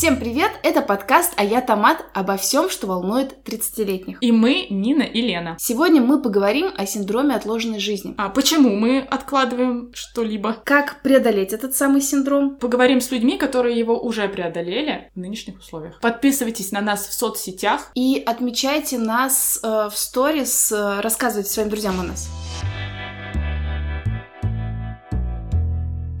Всем привет! Это подкаст «А я Томат» обо всем, что волнует 30-летних. И мы, Нина и Лена. Сегодня мы поговорим о синдроме отложенной жизни. А почему мы откладываем что-либо? Как преодолеть этот самый синдром? Поговорим с людьми, которые его уже преодолели в нынешних условиях. Подписывайтесь на нас в соцсетях. И отмечайте нас э, в сторис, э, рассказывайте своим друзьям о нас.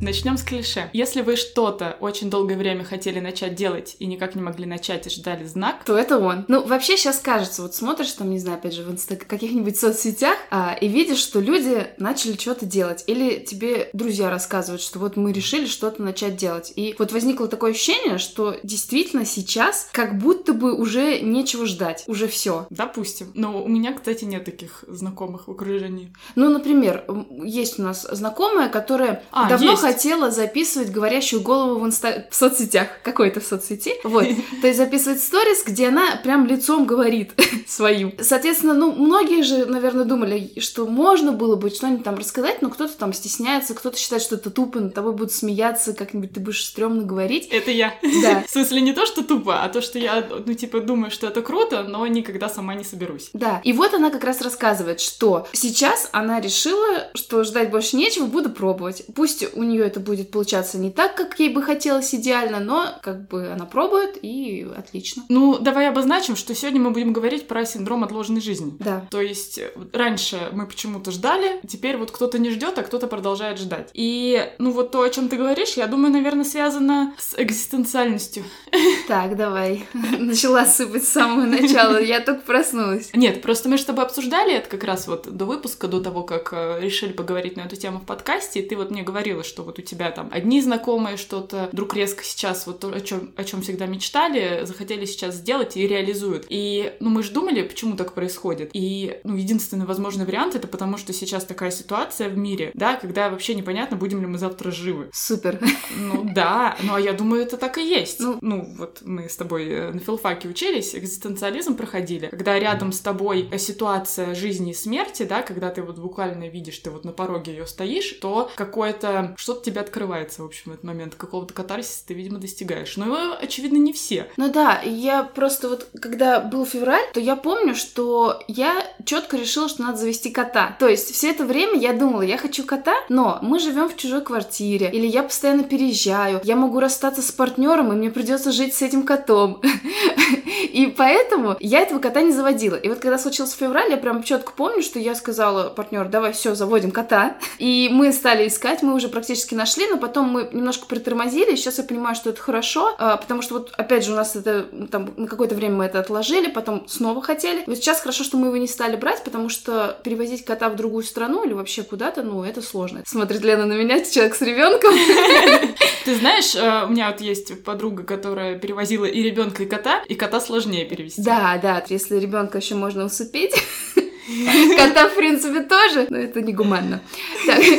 Начнем с клише. Если вы что-то очень долгое время хотели начать делать и никак не могли начать и ждали знак, то это он. Ну, вообще сейчас кажется, вот смотришь там, не знаю, опять же, в инста каких-нибудь соцсетях а, и видишь, что люди начали что-то делать. Или тебе друзья рассказывают, что вот мы решили что-то начать делать. И вот возникло такое ощущение, что действительно сейчас как будто бы уже нечего ждать. Уже все. Допустим. Но у меня, кстати, нет таких знакомых в окружении. Ну, например, есть у нас знакомая, которая а, давно есть хотела записывать говорящую голову в, инста... в соцсетях, какой-то в соцсети, вот, то есть записывать сторис, где она прям лицом говорит своим. Соответственно, ну, многие же, наверное, думали, что можно было бы что-нибудь там рассказать, но кто-то там стесняется, кто-то считает, что это тупо, над тобой будут смеяться, как-нибудь ты будешь стрёмно говорить. Это я. Да. В смысле, не то, что тупо, а то, что я, ну, типа, думаю, что это круто, но никогда сама не соберусь. Да. И вот она как раз рассказывает, что сейчас она решила, что ждать больше нечего, буду пробовать. Пусть у нее это будет получаться не так, как ей бы хотелось идеально, но как бы она пробует и отлично. Ну, давай обозначим, что сегодня мы будем говорить про синдром отложенной жизни. Да. То есть э, раньше мы почему-то ждали, теперь вот кто-то не ждет, а кто-то продолжает ждать. И, ну, вот то, о чем ты говоришь, я думаю, наверное, связано с экзистенциальностью. Так, давай. Начала сыпать с самого начала, я только проснулась. Нет, просто мы с тобой обсуждали это как раз вот до выпуска, до того, как э, решили поговорить на эту тему в подкасте, и ты вот мне говорила, что вот у тебя там одни знакомые что-то вдруг резко сейчас вот то, о чем, о чем всегда мечтали, захотели сейчас сделать и реализуют. И, ну, мы же думали, почему так происходит. И, ну, единственный возможный вариант это потому, что сейчас такая ситуация в мире, да, когда вообще непонятно, будем ли мы завтра живы. Супер. Ну, да, ну, а я думаю, это так и есть. Ну, ну вот мы с тобой э, на филфаке учились, экзистенциализм проходили, когда рядом с тобой ситуация жизни и смерти, да, когда ты вот буквально видишь, ты вот на пороге ее стоишь, то какое-то что-то тебя открывается, в общем, этот момент. Какого-то катарсиса ты, видимо, достигаешь. Но его, очевидно, не все. Ну да, я просто вот, когда был февраль, то я помню, что я четко решила, что надо завести кота. То есть все это время я думала, я хочу кота, но мы живем в чужой квартире, или я постоянно переезжаю, я могу расстаться с партнером, и мне придется жить с этим котом. И поэтому я этого кота не заводила. И вот когда случился февраль, я прям четко помню, что я сказала партнеру, давай все, заводим кота. И мы стали искать, мы уже практически нашли, но потом мы немножко притормозили, сейчас я понимаю, что это хорошо, а, потому что вот опять же у нас это там на какое-то время мы это отложили, потом снова хотели. Вот сейчас хорошо, что мы его не стали брать, потому что перевозить кота в другую страну или вообще куда-то, ну, это сложно. Смотрит Лена на меня, человек с ребенком. Ты знаешь, э, у меня вот есть подруга, которая перевозила и ребенка, и кота, и кота сложнее перевести. Да, да, если ребенка еще можно усыпить. Кота, в принципе, тоже, но это негуманно. Так.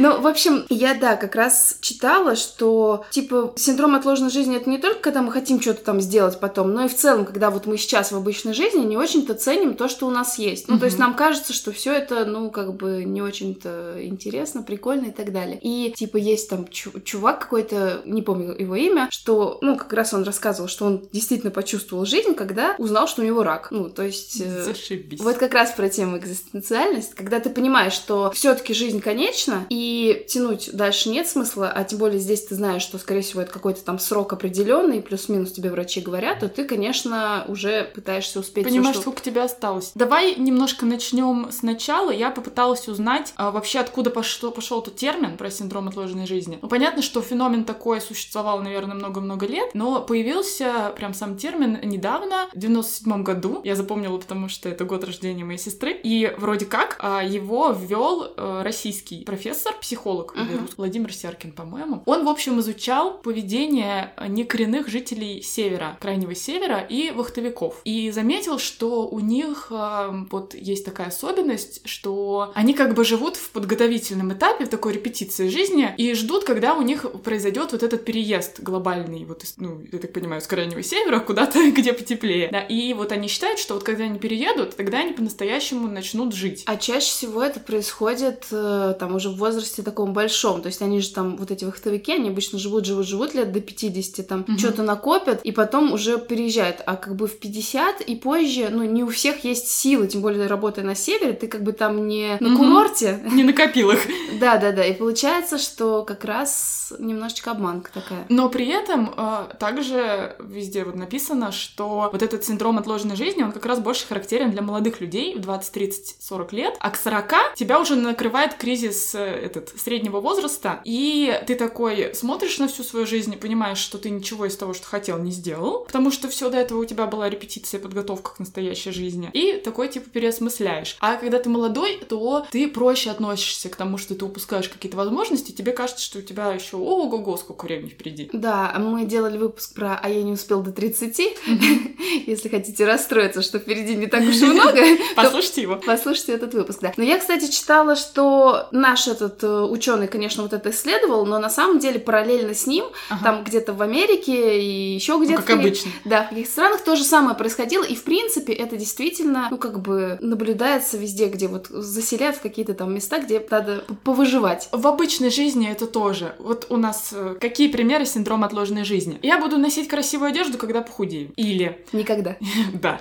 Ну, в общем, я, да, как раз читала, что, типа, синдром отложенной жизни — это не только когда мы хотим что-то там сделать потом, но и в целом, когда вот мы сейчас в обычной жизни не очень-то ценим то, что у нас есть. Ну, угу. то есть нам кажется, что все это, ну, как бы не очень-то интересно, прикольно и так далее. И, типа, есть там чувак какой-то, не помню его имя, что, ну, как раз он рассказывал, что он действительно почувствовал жизнь, когда узнал, что у него рак. Ну, то есть... Э, Зашибись. Вот как раз про про тему экзистенциальность, когда ты понимаешь, что все-таки жизнь конечна, и тянуть дальше нет смысла, а тем более здесь ты знаешь, что, скорее всего, это какой-то там срок определенный, плюс-минус тебе врачи говорят, то ты, конечно, уже пытаешься успеть. Понимаешь, всё, что... сколько тебе осталось. Давай немножко начнем сначала. Я попыталась узнать а, вообще, откуда пошел, пошел тот термин про синдром отложенной жизни. Ну, понятно, что феномен такой существовал, наверное, много-много лет, но появился прям сам термин недавно, в 97 году. Я запомнила, потому что это год рождения моей сестры сестры, и вроде как а, его ввел э, российский профессор, психолог uh-huh. Владимир Серкин, по-моему. Он, в общем, изучал поведение некоренных жителей севера, крайнего севера и вахтовиков. И заметил, что у них а, вот есть такая особенность, что они как бы живут в подготовительном этапе, в такой репетиции жизни, и ждут, когда у них произойдет вот этот переезд глобальный, вот, ну, я так понимаю, с крайнего севера куда-то, где потеплее. Да, и вот они считают, что вот когда они переедут, тогда они по-настоящему по-настоящему начнут жить. А чаще всего это происходит э, там уже в возрасте таком большом. То есть они же там, вот эти вахтовики, они обычно живут, живут, живут лет до 50, там Мгм. что-то накопят, и потом уже переезжают. А как бы в 50 и позже, ну, не у всех есть силы, тем более работая на севере, ты как бы там не на курорте. Не накопил их. Да-да-да, и получается, что как раз немножечко обманка такая. Но при этом э, также везде вот написано, что вот этот синдром отложенной жизни, он как раз больше характерен для молодых людей в 20, 30, 40 лет, а к 40 тебя уже накрывает кризис э, этот среднего возраста, и ты такой смотришь на всю свою жизнь и понимаешь, что ты ничего из того, что хотел, не сделал, потому что все до этого у тебя была репетиция, подготовка к настоящей жизни, и такой типа переосмысляешь. А когда ты молодой, то ты проще относишься к тому, что ты упускаешь какие-то возможности, тебе кажется, что у тебя еще ого-го, сколько времени впереди. Да, мы делали выпуск про «А я не успел до 30». Если хотите расстроиться, что впереди не так уж и много, Послушайте его. послушайте этот выпуск, да. Но я, кстати, читала, что наш этот ученый, конечно, вот это исследовал, но на самом деле параллельно с ним, там где-то в Америке и еще Ну, где-то... как обычно. Да, в каких-то странах то же самое происходило, и в принципе это действительно, ну как бы наблюдается везде, где вот заселяют в какие-то там места, где надо повыживать. В обычной жизни это тоже. Вот у нас э, какие примеры синдрома отложенной жизни? Я буду носить красивую одежду, когда похудею. Или, Никогда. да.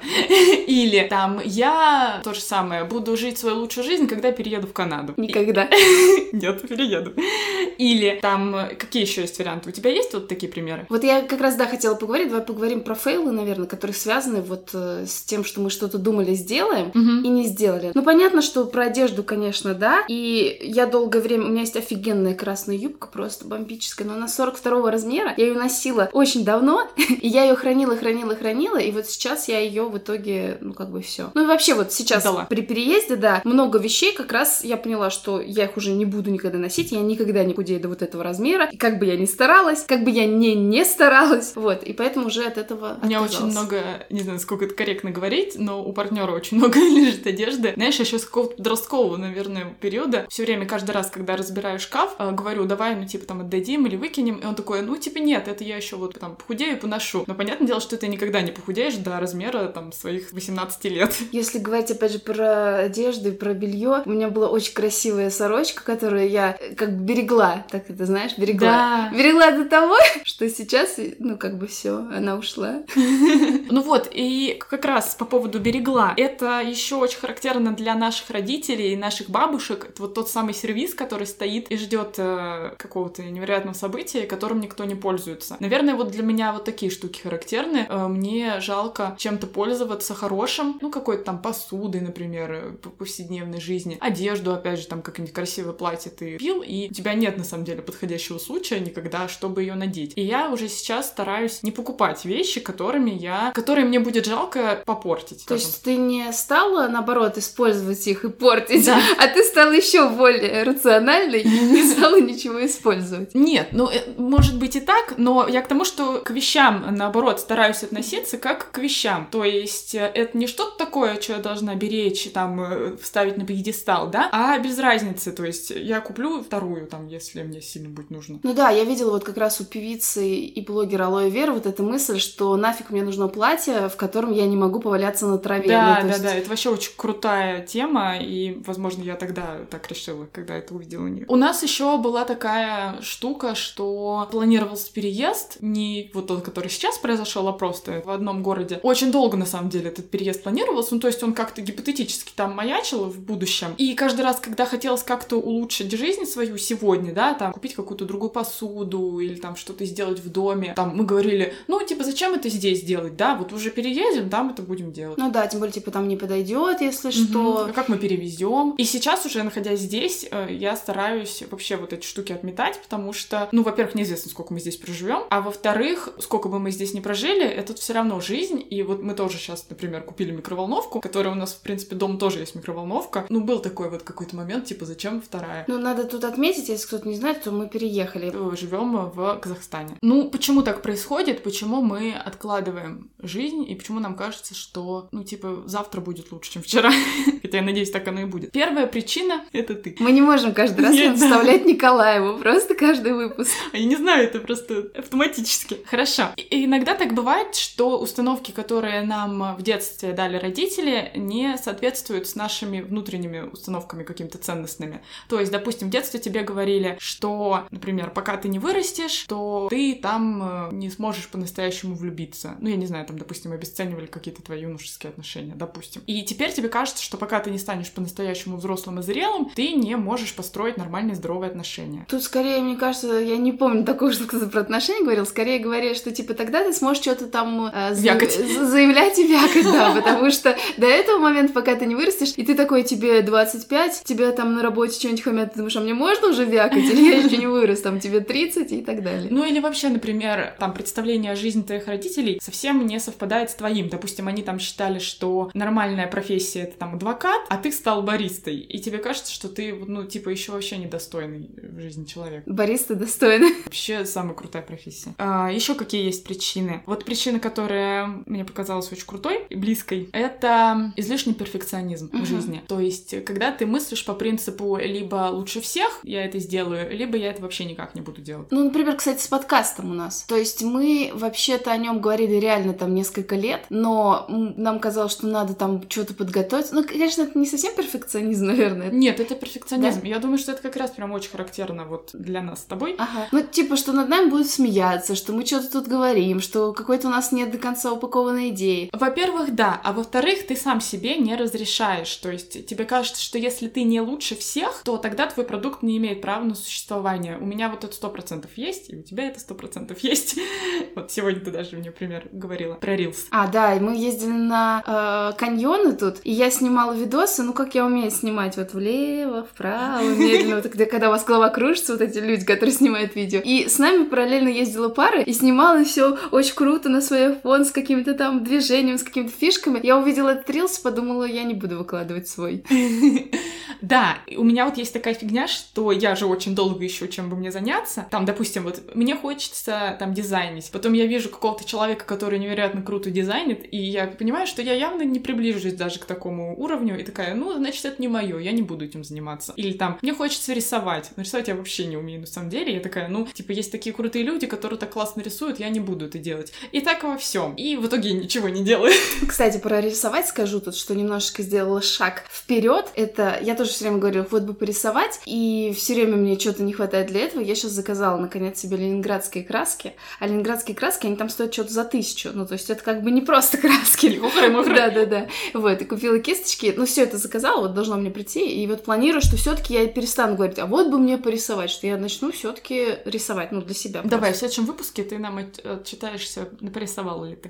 Или там я то же самое, буду жить свою лучшую жизнь, когда перееду в Канаду. Никогда. Нет, перееду. Или там э, какие еще есть варианты? У тебя есть вот такие примеры? Вот я как раз, да, хотела поговорить, давай поговорим про фейлы, наверное, которые связаны вот э, с тем, что мы что-то думали, сделаем, и не сделали. Ну, понятно, что про одежду, конечно, да. И я долгое время... У меня есть офигенная красная юбка, просто бомбическая, но она 42 размера. Я ее носила очень давно, и я ее хранила, хранила, хранила, и вот сейчас я ее в итоге, ну, как бы все. Ну, и вообще вот сейчас Отдала. при переезде, да, много вещей как раз я поняла, что я их уже не буду никогда носить, я никогда не худею до вот этого размера. И как бы я ни старалась, как бы я не не старалась, вот, и поэтому уже от этого У меня очень много, не знаю, сколько это корректно говорить, но у партнера очень много лежит одежды. Знаешь, еще с какого-то подросткового, наверное, периода, все время, каждый раз, когда разбираю шкаф, э, говорю, давай, ну, типа, там, отдадим или выкинем, и он такой, ну, типа, нет, это я еще вот там похудею и поношу. Но понятное дело, что ты никогда не похудеешь до размера, там, своих 18 лет. Если говорить, опять же, про одежду и про белье, у меня была очень красивая сорочка, которую я э, как бы берегла, так это знаешь, берегла. Берегла до того, что сейчас, ну, как бы все, она ушла. Ну вот, и как раз по поводу берегла. Это еще очень характерно для наших родителей и наших бабушек. Это вот тот самый сервис, который стоит и ждет э, какого-то невероятного события, которым никто не пользуется. Наверное, вот для меня вот такие штуки характерны. Э, мне жалко чем-то пользоваться хорошим, ну, какой-то там посудой, например, э, по повседневной жизни. Одежду, опять же, там какое-нибудь красивое платье ты пил, и у тебя нет, на самом деле, подходящего случая никогда, чтобы ее надеть. И я уже сейчас стараюсь не покупать вещи, которыми я, которые мне будет жалко попортить. То есть ты не стала, наоборот, использовать их и портить, Да. а ты стала еще более рациональной и не стала ничего использовать. Нет, ну, э, может быть и так, но я к тому, что к вещам, наоборот, стараюсь относиться как к вещам. То есть э, это не что-то такое, что я должна беречь, там, э, вставить на пьедестал, да, а без разницы. То есть я куплю вторую, там, если мне сильно будет нужно. Ну да, я видела вот как раз у певицы и блогера Алоэ Вера вот эта мысль, что нафиг мне нужно платье, в котором я не могу поваляться на траве. Да, Ну, да, есть- да, это вообще очень крутая тема, и, возможно, я тогда так решила, когда это увидела у нее. У нас еще была такая штука, что планировался переезд, не вот тот, который сейчас произошел, а просто в одном городе. Очень долго, на самом деле, этот переезд планировался, ну, то есть он как-то гипотетически там маячил в будущем. И каждый раз, когда хотелось как-то улучшить жизнь свою сегодня, да, там, купить какую-то другую посуду или там что-то сделать в доме, там, мы говорили, ну, типа, зачем это здесь делать, да, вот уже переедем, там это будем делать. Ну да, тем более, типа, там не подойдет, если Мгм. что. А как мы перевезем? И сейчас уже, находясь здесь, э, я стараюсь вообще вот эти штуки отметать, потому что, ну, во-первых, неизвестно, сколько мы здесь проживем, а во-вторых, сколько бы мы здесь не прожили, это все равно жизнь. И вот мы тоже сейчас, например, купили микроволновку, которая у нас, в принципе, дом тоже есть микроволновка. Ну, был такой вот какой-то момент, типа, зачем вторая? Ну, надо тут отметить, если кто-то кто не знает, то мы переехали. Живем в Казахстане. Ну, почему так происходит? Почему мы откладываем жизнь и почему нам кажется, что, ну, типа, завтра будет лучше, чем вчера? Хотя я надеюсь, так оно и будет. Первая причина — это ты. Мы не можем каждый раз вставлять Николаеву, просто каждый выпуск. Я не знаю, это просто автоматически. Хорошо. И иногда так бывает, что установки, которые нам в детстве дали родители, не соответствуют с нашими внутренними установками какими-то ценностными. То есть, допустим, в детстве тебе говорили, что, например, пока ты не вырастешь, то ты там э, не сможешь по-настоящему влюбиться. Ну, я не знаю, там, допустим, обесценивали какие-то твои юношеские отношения, допустим. И теперь тебе кажется, что пока ты не станешь по-настоящему взрослым и зрелым, ты не можешь построить нормальные здоровые отношения. Тут скорее, мне кажется, я не помню такого, что кто-то про отношения говорил, скорее говорили, что типа тогда ты сможешь что-то там э, за- заявлять и вякать, да, потому что до этого момента, пока ты не вырастешь, и ты такой, тебе 25, тебя там на работе что-нибудь хамят, ты думаешь, а мне можно уже вякать, или я еще не вырос, там тебе 30 и так далее. Ну или вообще, например, там представление о жизни твоих родителей совсем не совпадает с твоим. Допустим, они там считали, что нормальная профессия это там адвокат, а ты стал баристой. И тебе кажется, что ты, ну, типа, еще вообще недостойный в жизни человек. Борис, ты достойна. Вообще самая крутая профессия. А, еще какие есть причины? Вот причина, которая мне показалась очень крутой и близкой, это излишний перфекционизм Мгм. в жизни. То есть, когда ты мыслишь по принципу либо лучше всех я это сделаю, либо я это вообще никак не буду делать. Ну, например, кстати, с подкастом у нас. То есть мы вообще-то о нем говорили реально там несколько лет, но нам казалось, что надо там что-то подготовить. Ну, конечно, это не совсем перфекционизм, наверное. Нет, это перфекционизм. Я думаю, что это как раз прям очень характерно вот для нас с тобой. Ага. Ну, типа, что над нами будут смеяться, что мы что-то тут говорим, что какой-то у нас нет до конца упакованной идеи. Во-первых, да, а во-вторых, ты сам себе не разрешаешь. То есть тебе кажется, что если ты не лучше всех, то тогда твой продукт не имеет права на существование. У меня вот это сто процентов есть, и у тебя это сто процентов есть. Вот сегодня ты даже мне пример говорила про Reels. А, да, и мы ездили на э, каньоны тут, и я снимала видосы, ну, как я умею снимать, вот влево, вправо, медленно, вот, когда, когда у вас голова кружится, вот эти люди, которые снимают видео. И с нами параллельно ездила пара, и снимала все очень круто на свой фон с какими-то там движениями, с какими-то фишками. Я увидела этот рилс, подумала, я не буду выкладывать свой. Да, у меня вот есть такая фигня, что я же очень долго ищу, чем бы мне заняться. Там, допустим, вот мне хочется там дизайнить. Потом я вижу какого-то человека, который невероятно круто дизайнит, и я понимаю, что я явно не приближусь даже к такому уровню, и такая, ну, значит, это не мое, я не буду этим заниматься. Или там, мне хочется рисовать. Но рисовать я вообще не умею, на самом деле. Я такая, ну, типа, есть такие крутые люди, которые так классно рисуют, я не буду это делать. И так во всем. И в итоге ничего не делаю. Кстати, про рисовать скажу тут, что немножечко сделала шаг вперед. Это я тоже все время говорю, вот бы порисовать, и все время мне что-то не хватает для этого. Я сейчас заказала наконец себе ленинградские краски, а ленинградские краски они там стоят что-то за тысячу. Ну, то есть это как бы не просто краски. Да, да, да. Вот, и купила кисточки. Ну, все это заказала, вот должно мне прийти. И вот планирую, что все-таки я перестану говорить, а вот бы мне порисовать, что я начну все-таки рисовать, ну, для себя. Давай, в следующем выпуске ты нам от- отчитаешься, порисовала ли ты.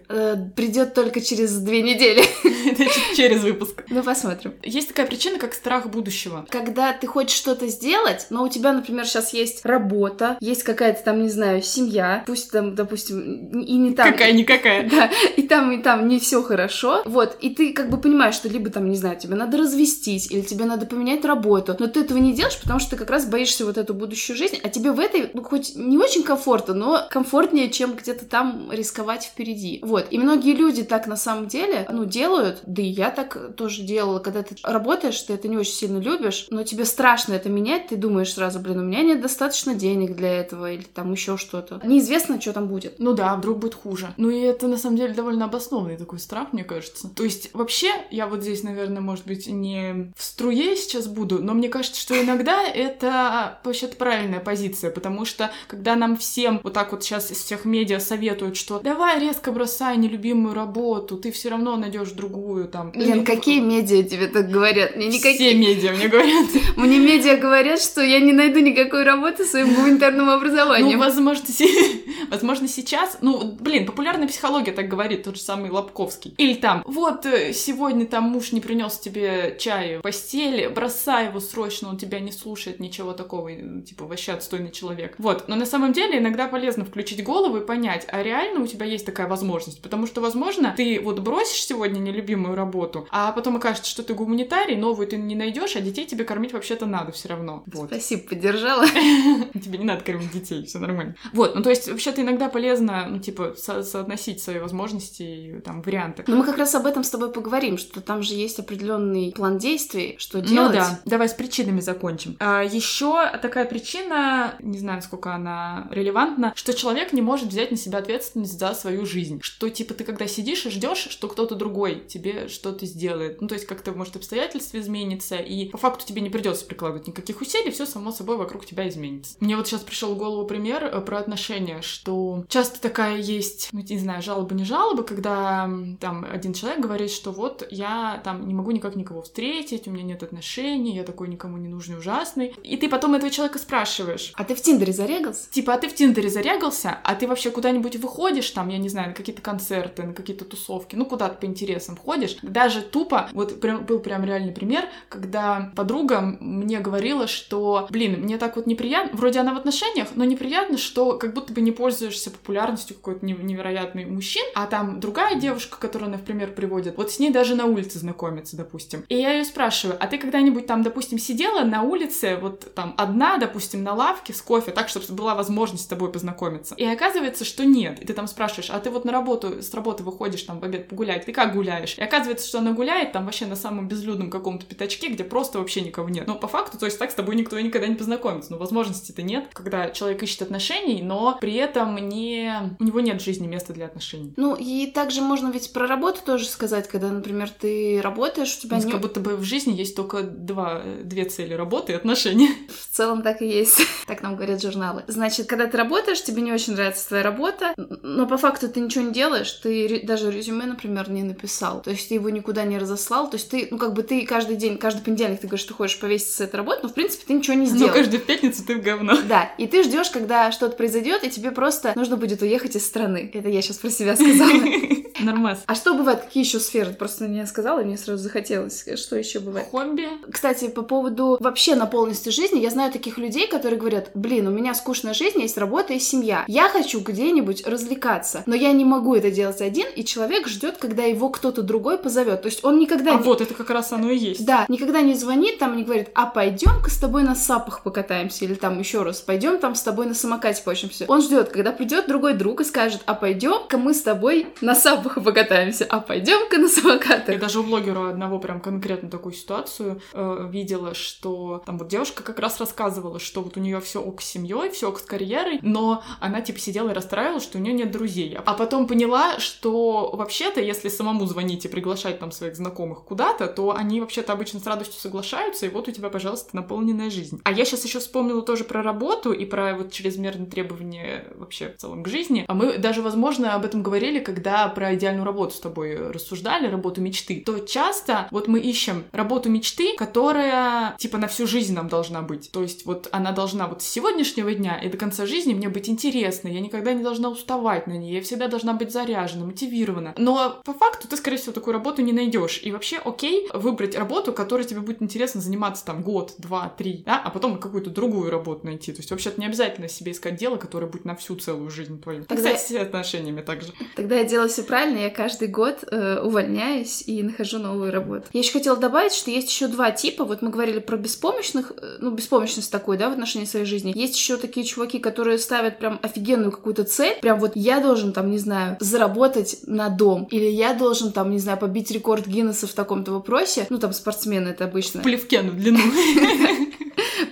Придет только через две недели. Через выпуск. Ну, посмотрим. Есть такая причина, как страх будущего. Когда ты хочешь что-то сделать, но у тебя, например, сейчас есть работа, есть какая-то там, не знаю, семья, пусть там, допустим, и не там... Какая-никакая. Да, и там, и там не все хорошо. Вот, и ты как бы понимаешь, что либо там, не знаю, тебе надо развестись, или тебе надо поменять работу, но ты этого не делаешь, потому что ты как раз боишься вот эту будущую жизнь, а тебе в этой, ну, хоть не очень комфортно, но комфортнее, чем где-то там рисковать впереди. Вот, и многие люди так на самом деле, ну, делают, да и я так тоже делала, когда ты работаешь, ты это не очень сильно любишь, но тебе страшно это менять, ты думаешь сразу, блин, у меня нет достаточно денег для этого, или там еще что-то. Неизвестно, что там будет. Ну да, вдруг будет хуже. Ну и это на самом деле довольно обоснованный такой страх, мне кажется. То есть вообще, я вот здесь, наверное, может быть, не в струе сейчас буду, но мне кажется, что иногда это вообще-то правильная позиция, потому что когда нам всем вот так вот сейчас из всех медиа советуют, что давай резко бросай нелюбимую работу, ты все равно найдешь другую там. Лен, Или- какие медиа тебе так говорят? Мне Все никакие... медиа мне говорят. Мне медиа говорят, что я не найду никакой работы своим гуманитарным Ну, образованием. возможно, се- возможно, сейчас... Ну, блин, популярная психология так говорит, тот же самый Лобковский. Или там, вот, э, сегодня там муж не принес тебе чай в постели, бросай его срочно, он тебя не слушает, ничего такого, э, типа, вообще отстойный человек. Вот, но на самом деле иногда полезно включить голову и понять, а реально у тебя есть такая возможность? Потому что, возможно, ты вот бросишь сегодня нелюбимую работу, а потом окажется, что ты гуманитарий, новую ты не найдешь, а детей тебе кормить вообще-то надо все равно. Вот. Спасибо, держала. Тебе не надо кормить детей, все нормально. Вот, ну то есть вообще-то иногда полезно, ну типа, со соотносить свои возможности и там варианты. Но мы как раз об этом с тобой поговорим, что там же есть определенный план действий, что делать. Ну да, давай с причинами закончим. А, еще такая причина, не знаю, насколько она релевантна, что человек не может взять на себя ответственность за свою жизнь. Что типа ты когда сидишь и ждешь, что кто-то другой тебе что-то сделает. Ну то есть как-то может обстоятельства изменится, и по факту тебе не придется прикладывать никаких усилий, все само собой вокруг тебя изменится. Мне вот сейчас пришел в голову пример э, про отношения, что часто такая есть, ну не знаю, жалоба не жалоба, когда там один человек говорит, что вот я там не могу никак никого встретить, у меня нет отношений, я такой никому не нужный, ужасный. И ты потом этого человека спрашиваешь. А ты в Тиндере зарегался? Типа, а ты в Тиндере зарегался, а ты вообще куда-нибудь выходишь, там, я не знаю, на какие-то концерты, на какие-то тусовки, ну куда-то по интересам ходишь. Даже тупо, вот прям, был прям реальный пример, когда подруга мне говорила, что, блин, мне так вот неприятно, вроде она в отношениях, но неприятно, что как будто бы не пользуешься популярностью какой-то невероятный мужчин, а там другая девушка, которую она в пример приводит, вот с ней даже на улице знакомится, допустим. И я ее спрашиваю, а ты когда-нибудь там, допустим, сидела на улице, вот там одна, допустим, на лавке с кофе, так, чтобы была возможность с тобой познакомиться? И оказывается, что нет. И ты там спрашиваешь, а ты вот на работу, с работы выходишь там в обед погулять, ты как гуляешь? И оказывается, что она гуляет там вообще на самом безлюдном каком-то пятачке, где просто вообще никого нет. Но по факту, то есть так с тобой никто никогда не познакомится. Но возможности-то нет, когда человек ищет отношений, но при этом не... у него нет в жизни места для отношений. Ну, и также можно ведь про работу тоже сказать, когда, например, ты работаешь, у тебя не... Как будто бы в жизни есть только два, две цели — работа и отношения. В целом так и есть. Так нам говорят журналы. Значит, когда ты работаешь, тебе не очень нравится твоя работа, но по факту ты ничего не делаешь, ты даже резюме, например, не написал. То есть ты его никуда не разослал. То есть ты, ну, как бы ты каждый день, каждый понедельник ты говоришь, что хочешь повеситься с этой работы, но в принципе ты ничего не сделал. Но каждую пятницу ты в говно. Да, и ты ждешь, когда что-то произойдет, и тебе просто нужно будет уехать из страны. Это я сейчас про себя сказала. Нормас. А что бывает? Какие еще сферы? Ты просто мне сказала, и мне сразу захотелось. Что еще бывает? Хобби. Кстати, по поводу вообще наполненности жизни, я знаю таких людей, которые говорят, блин, у меня скучная жизнь, есть работа и семья. Я хочу где-нибудь развлекаться, но я не могу это делать один, и человек ждет, когда его кто-то другой позовет. То есть он никогда... А не... вот, это как раз оно и есть. Да, никогда не звонит там и не говорит, а пойдем-ка с тобой на сапах покатаемся, или там еще раз, пойдем там с тобой на самокате поучимся. Он ждет, когда придет другой друг и скажет, а пойдем-ка мы с тобой на сапах покатаемся, а пойдем-ка на самокатах. Я даже у блогера одного прям конкретно такую ситуацию э, видела, что там вот девушка как раз рассказывала, что вот у нее все ок с семьей, все ок с карьерой, но она типа сидела и расстраивалась, что у нее нет друзей. А потом поняла, что вообще-то, если самому звонить и приглашать там своих знакомых куда-то, то они вообще-то обычно с радостью соглашаются, и вот у тебя, пожалуйста, наполненная жизнь. А я сейчас еще вспомнила тоже про работу и про вот чрезмерные требования вообще в целом к жизни. А мы даже, возможно, об этом говорили, когда про идеальную работу с тобой рассуждали, работу мечты. То часто вот мы ищем работу мечты, которая типа на всю жизнь нам должна быть. То есть вот она должна вот с сегодняшнего дня и до конца жизни мне быть интересной. Я никогда не должна уставать на ней. Я всегда должна быть заряжена, мотивирована. Но по факту ты, скорее всего, такую работу не найдешь. И вообще окей выбрать работу, которой тебе будет интересно заниматься там год, два, три, да, а потом какую-то другую работу найти. То есть вообще-то не обязательно себе искать дело, которое будет на всю целую жизнь твою. Тогда... Кстати, с отношениями также. Тогда я делаю все правильно, я каждый год э, увольняюсь и нахожу новую работу. Я еще хотела добавить, что есть еще два типа. Вот мы говорили про беспомощных, э, ну, беспомощность такой, да, в отношении своей жизни. Есть еще такие чуваки, которые ставят прям офигенную какую-то цель. Прям вот я должен там, не знаю, заработать на дом. Или я должен там, не знаю, побить рекорд Гиннесса в таком-то вопросе. Ну, там спортсмены это обычно. Плевке в длину.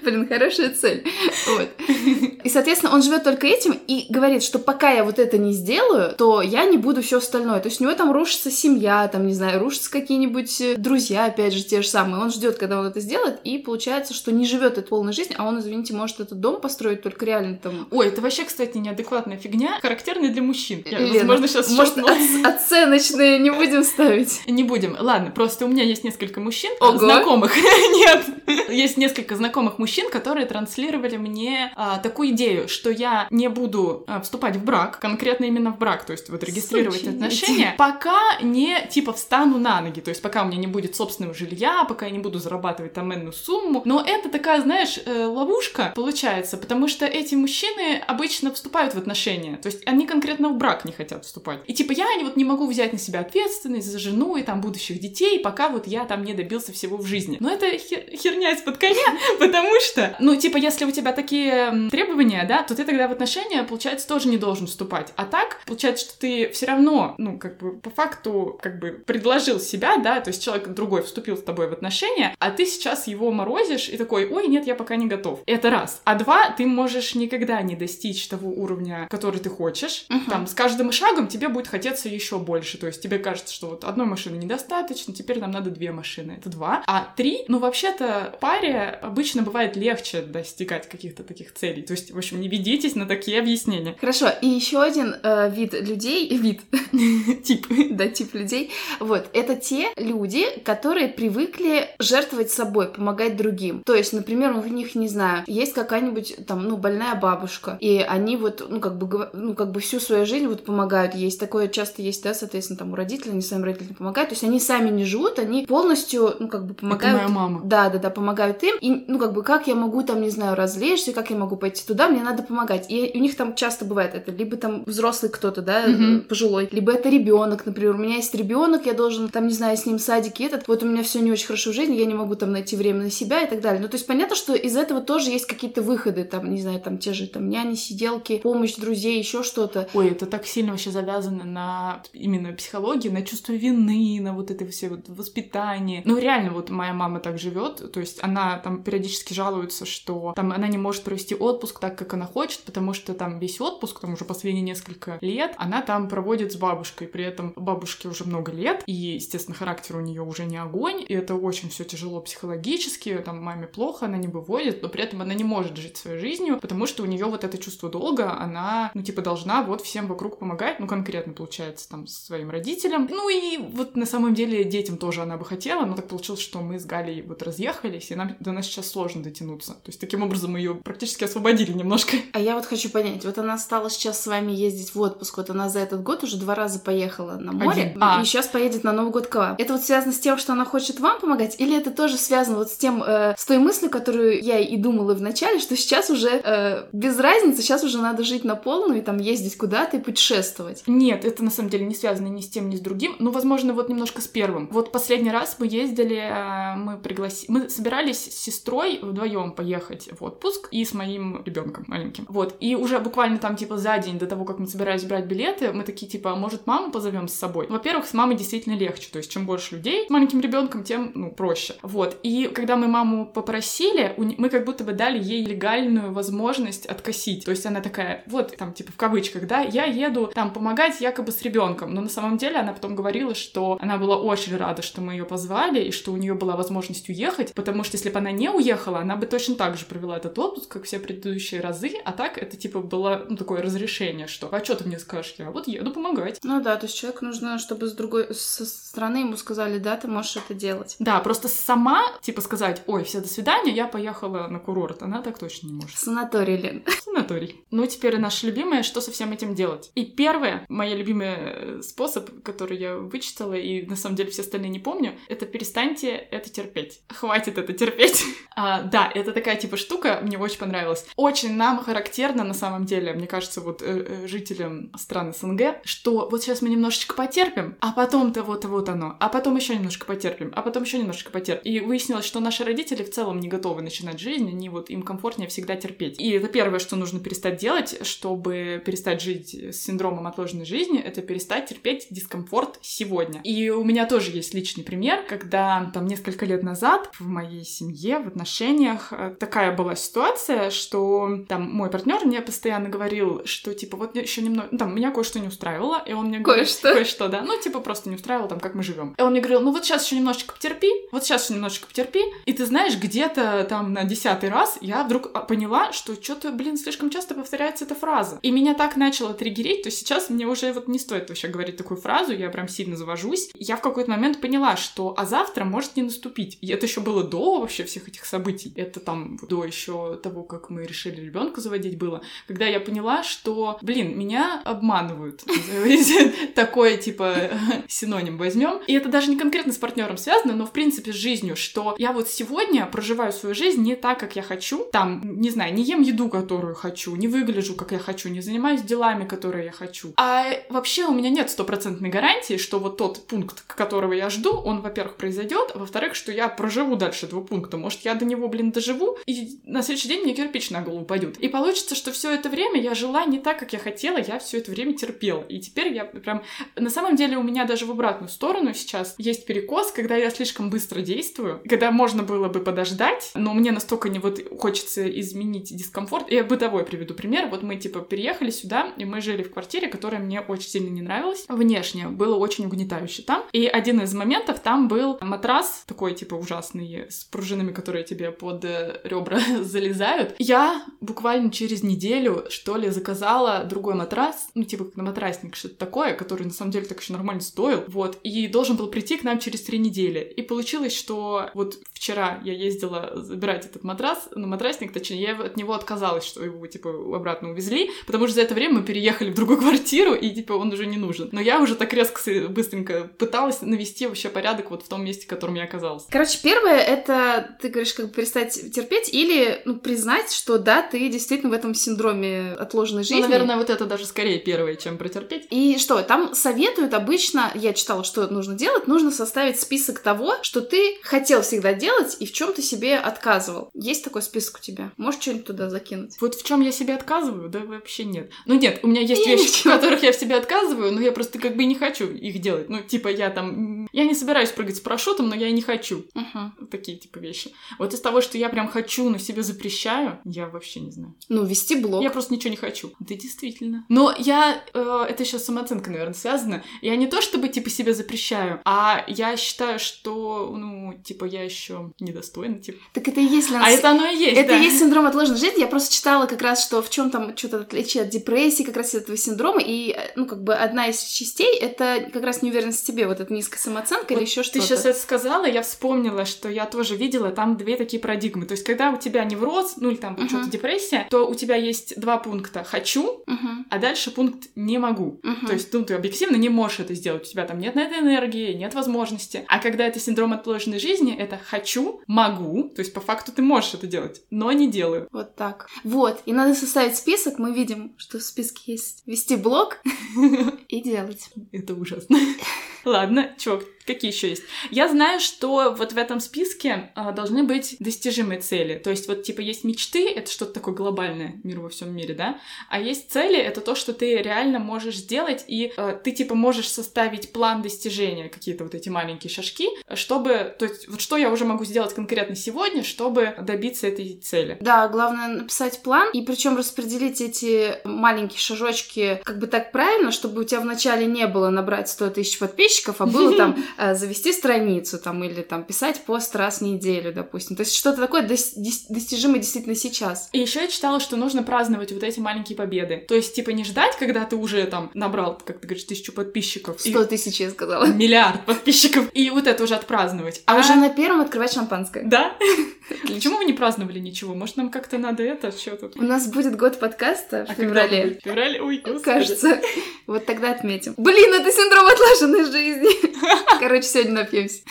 Блин, хорошая цель. Вот. И, соответственно, он живет только этим и говорит, что пока я вот это не сделаю, то я не буду все остальное. То есть у него там рушится семья, там, не знаю, рушатся какие-нибудь э, друзья, опять же, те же самые. Он ждет, когда он это сделает, и получается, что не живет этой полной жизнью, а он, извините, может этот дом построить только реально там. Ой, это вообще, кстати, неадекватная фигня, характерная для мужчин. Я, Лена, возможно, сейчас может, оц- оценочные не будем ставить. Не будем. Ладно, просто у меня есть несколько мужчин, Ого. знакомых. Нет. Есть несколько знакомых мужчин, которые транслировали мне а, такую идею что я не буду э, вступать в брак, конкретно именно в брак, то есть вот регистрировать Сучьи отношения, пока не, типа, встану на ноги, то есть пока у меня не будет собственного жилья, пока я не буду зарабатывать там энную сумму. Но это такая, знаешь, э, ловушка получается, потому что эти мужчины обычно вступают в отношения, то есть они конкретно в брак не хотят вступать. И типа я вот не могу взять на себя ответственность за жену и там будущих детей, пока вот я там не добился всего в жизни. Но это хер- херня из-под коня, потому что, ну, типа, если у тебя такие требования, да, то ты тогда в отношения, получается, тоже не должен вступать. А так, получается, что ты все равно, ну, как бы, по факту, как бы, предложил себя, да, то есть человек другой вступил с тобой в отношения, а ты сейчас его морозишь и такой, ой, нет, я пока не готов. Это раз. А два, ты можешь никогда не достичь того уровня, который ты хочешь. Мгм. Там, с каждым шагом тебе будет хотеться еще больше. То есть тебе кажется, что вот одной машины недостаточно, теперь нам надо две машины. Это два. А три, ну, вообще-то, паре обычно бывает легче достигать каких-то таких целей. То есть, в общем, не ведитесь на такие объяснения. Хорошо, и еще один э, вид людей, вид, Тип. да, тип людей, вот, это те люди, которые привыкли жертвовать собой, помогать другим. То есть, например, у них, не знаю, есть какая-нибудь там, ну, больная бабушка, и они вот, ну, как бы, ну, как бы всю свою жизнь вот помогают. Есть такое часто есть, да, соответственно, там у родителей, они своим родителям помогают. То есть они сами не живут, они полностью, ну, как бы помогают. моя мама. Да, да, да, помогают им. И, ну, как бы, как я могу там, не знаю, развлечься, как я могу пойти туда, мне надо помогать. И у них там часто бывает это, либо там взрослый кто-то, да, э, пожилой, либо это ребенок, например. У меня есть ребенок, я должен, там, не знаю, с ним садики этот, вот у меня все не очень хорошо в жизни, я не могу там найти время на себя и так далее. Ну, то есть понятно, что из этого тоже есть какие-то выходы, там, не знаю, там те же там няни, сиделки, помощь друзей, еще что-то. Ой, это так сильно вообще завязано на именно психологии, на чувство вины, на вот это все вот воспитание. Ну, реально, вот моя мама так живет, то есть она там периодически жалуется, что там она не может провести отпуск так, как она хочет, потому что там весь отпуск, там уже последние несколько лет, она там проводит с бабушкой, при этом бабушке уже много лет, и, естественно, характер у нее уже не огонь, и это очень все тяжело психологически, там маме плохо, она не выводит, но при этом она не может жить своей жизнью, потому что у нее вот это чувство долга, она, ну, типа, должна вот всем вокруг помогать, ну, конкретно, получается, там, своим родителям. Ну, и вот на самом деле детям тоже она бы хотела, но так получилось, что мы с Галей вот разъехались, и нам до нас сейчас сложно дотянуться. То есть, таким образом, мы ее практически освободили немножко. А я вот хочу понять, вот она стала сейчас с вами ездить в отпуск, вот она за этот год уже два раза поехала на море, Один. А. и сейчас поедет на Новый год к вам. Это вот связано с тем, что она хочет вам помогать, или это тоже связано вот с тем, э, с той мыслью, которую я и думала в начале, что сейчас уже э, без разницы, сейчас уже надо жить на полную и там ездить куда-то и путешествовать. Нет, это на самом деле не связано ни с тем, ни с другим. Ну, возможно, вот немножко с первым. Вот последний раз мы ездили, э, мы пригласили, мы собирались с сестрой вдвоем поехать в отпуск и с моим ребенком маленьким. Вот. И уже буквально там, типа, за день до того, как мы собирались брать билеты, мы такие, типа, «А может, маму позовем с собой? Во-первых, с мамой действительно легче. То есть, чем больше людей с маленьким ребенком, тем, ну, проще. Вот. И когда мы маму попросили, мы как будто бы дали ей легальную возможность откосить. То есть она такая, вот, там, типа, в кавычках, да, я еду там помогать якобы с ребенком. Но на самом деле она потом говорила, что она была очень рада, что мы ее позвали, и что у нее была возможность уехать, потому что если бы она не уехала, она бы точно так же провела этот отпуск, как все предыдущие разы, а так это, типа, было, ну, такое разрешение, что, а что ты мне скажешь? Я вот еду помогать. Ну да, то есть человеку нужно, чтобы с другой со стороны ему сказали, да, ты можешь это делать. Да, просто сама, типа, сказать, ой, все, до свидания, я поехала на курорт. Она так точно не может. Санаторий, Лен. Санаторий. Ну, теперь наше любимое, что со всем этим делать. И первое, моя любимый э, способ, который я вычитала, и на самом деле все остальные не помню, это перестаньте это терпеть. Хватит это терпеть. А, да, это такая типа штука, мне очень понравилась. Очень нам характерно, на самом деле, мне кажется, вот э, э, жителям стран СНГ, что вот сейчас мы немножечко потерпим, а потом-то вот вот оно, а потом еще немножко потерпим, а потом еще немножко потерпим. И выяснилось, что наши родители в целом не готовы начинать жизнь, они вот им комфортнее всегда терпеть. И это первое, что нужно перестать делать, чтобы перестать жить с синдромом отложенной жизни, это перестать терпеть дискомфорт сегодня. И у меня тоже есть личный пример, когда там несколько лет назад в моей семье, в отношениях э, такая была ситуация, что там мой партнер мне постоянно говорил, что типа вот еще немного, ну, там меня кое-что не устраивало, и он мне говорит, Кое-что? кое-что, да, ну типа просто не устраивало там, как мы живем. И он мне говорил, ну вот сейчас еще немножечко потерпи, вот сейчас еще немножечко потерпи, и ты знаешь, где-то там на десятый раз я вдруг а, поняла, что что-то, блин, слишком часто повторяется эта фраза. И меня так начало триггерить, то сейчас мне уже вот не стоит вообще говорить такую фразу, я прям сильно завожусь. Я в какой-то момент поняла, что а завтра может не наступить. И это еще было до вообще всех этих событий. Это там до еще того, как мы решили ребенка заводить было, когда я поняла, что, блин, меня обманывают. Такое, типа, синоним возьмем. И это даже не конкретно с партнером связано, но, в принципе, с жизнью, что я вот сегодня проживаю свою жизнь не так, как я хочу. Там, не знаю, не ем еду, которую хочу, не выгляжу, как я хочу, не занимаюсь делами, которые я хочу. А вообще у меня нет стопроцентной гарантии, что вот тот пункт, которого я жду, он, во-первых, произойдет, а во-вторых, что я проживу дальше этого пункта. Может, я до него, блин, доживу, и на следующий день мне кирпич на голову упадет. И получится, что все это время я жила не так, как я хотела, я все это время терпела. И теперь я прям... На самом деле у меня даже в обратную сторону сейчас есть перекос, когда я слишком быстро действую, когда можно было бы подождать, но мне настолько не вот хочется изменить дискомфорт. Я бытовой приведу пример. Вот мы, типа, переехали сюда, и мы жили в квартире, которая мне очень сильно не нравилась. Внешне было очень угнетающе там. И один из моментов там был матрас, такой, типа, ужасный, с пружинами, которые тебе под э, ребра залезают. Я буквально через неделю, что ли, заказала другой матрас, ну, типа, на матрасник, что-то такое, который, на самом деле, так еще нормально стоил, вот, и должен был прийти к нам через три недели. И получилось, что вот вчера я ездила забирать этот матрас, ну, матрасник, точнее, я от него отказалась, что его, типа, обратно увезли, потому что за это время мы переехали в другую квартиру, и, типа, он уже не нужен. Но я уже так резко, быстренько пыталась навести вообще порядок вот в том месте, в котором я оказалась. Короче, первое — это, ты говоришь, как бы перестать терпеть или, ну, признать, что да, ты действительно в этом синдроме отложенной жизни. Ну, наверное, вот это даже скорее первое, чем протерпеть. И что, там советуют обычно, я читала, что нужно делать, нужно составить список того, что ты хотел всегда делать и в чем ты себе отказывал. Есть такой список у тебя? Можешь что-нибудь туда закинуть? Вот в чем я себе отказываю? Да вообще нет. Ну нет, у меня есть вещи, в которых я в себе отказываю, но я просто как бы не хочу их делать. Ну, типа, я там... Я не собираюсь прыгать с парашютом, но я и не хочу. Uh-huh. Такие, типа, вещи. Вот из того, что я прям хочу, но себе запрещаю, я вообще не знаю. Ну, вести блог. Я просто ничего не хочу. Да, действительно. Но я... Э, это еще с самооценкой, наверное, связано. Я не то, чтобы, типа, себе запрещаю, а я считаю, что, ну, типа, я еще недостойна, типа. Так это и есть... А это оно и есть, Это да. и есть синдром отложенной жизни. Я просто читала как раз, что в чем там что-то отличие от депрессии, как раз этого синдрома. И, э, ну, как бы одна из частей — это как раз неуверенность в себе, вот эта низкая самооценка вот или еще что-то. Ты сейчас это сказала, я вспомнила, что я тоже видела там две такие парадигмы. То есть, когда у тебя невроз, ну или там uh-huh. что-то депрессия, то у тебя есть два пункта «хочу», uh-huh. а дальше пункт «не могу». Uh-huh. То есть, ну, ты объективно не можешь это сделать. У тебя там нет на это энергии, нет возможности. А когда это синдром отложенной жизни, это «хочу», «могу». То есть, по факту ты можешь это делать, но не делаю. Вот так. Вот. И надо составить список. Мы видим, что в списке есть вести блог и делать. Это ужасно. Ладно, чё, какие еще есть? Я знаю, что вот в этом списке а, должны быть достижимые цели. То есть вот типа есть мечты, это что-то такое глобальное, мир во всем мире, да? А есть цели, это то, что ты реально можешь сделать, и а, ты типа можешь составить план достижения, какие-то вот эти маленькие шажки, чтобы, то есть вот что я уже могу сделать конкретно сегодня, чтобы добиться этой цели. Да, главное написать план, и причем распределить эти маленькие шажочки как бы так правильно, чтобы у тебя вначале не было набрать 100 тысяч подписчиков, а было там э, завести страницу там или там писать пост раз в неделю, допустим. То есть что-то такое достижимое действительно сейчас. И еще я читала, что нужно праздновать вот эти маленькие победы. То есть, типа, не ждать, когда ты уже там набрал, как ты говоришь, тысячу подписчиков. Сто тысяч, я сказала. Миллиард подписчиков. И вот это уже отпраздновать. А, а уже на первом открывать шампанское. Да? Почему мы не праздновали ничего? Может, нам как-то надо это, что тут? У нас будет год подкаста в а феврале. В феврале? Ой, господи. Кажется. Вот тогда отметим. Блин, это синдром отложенной жизни. Короче, сегодня напьемся.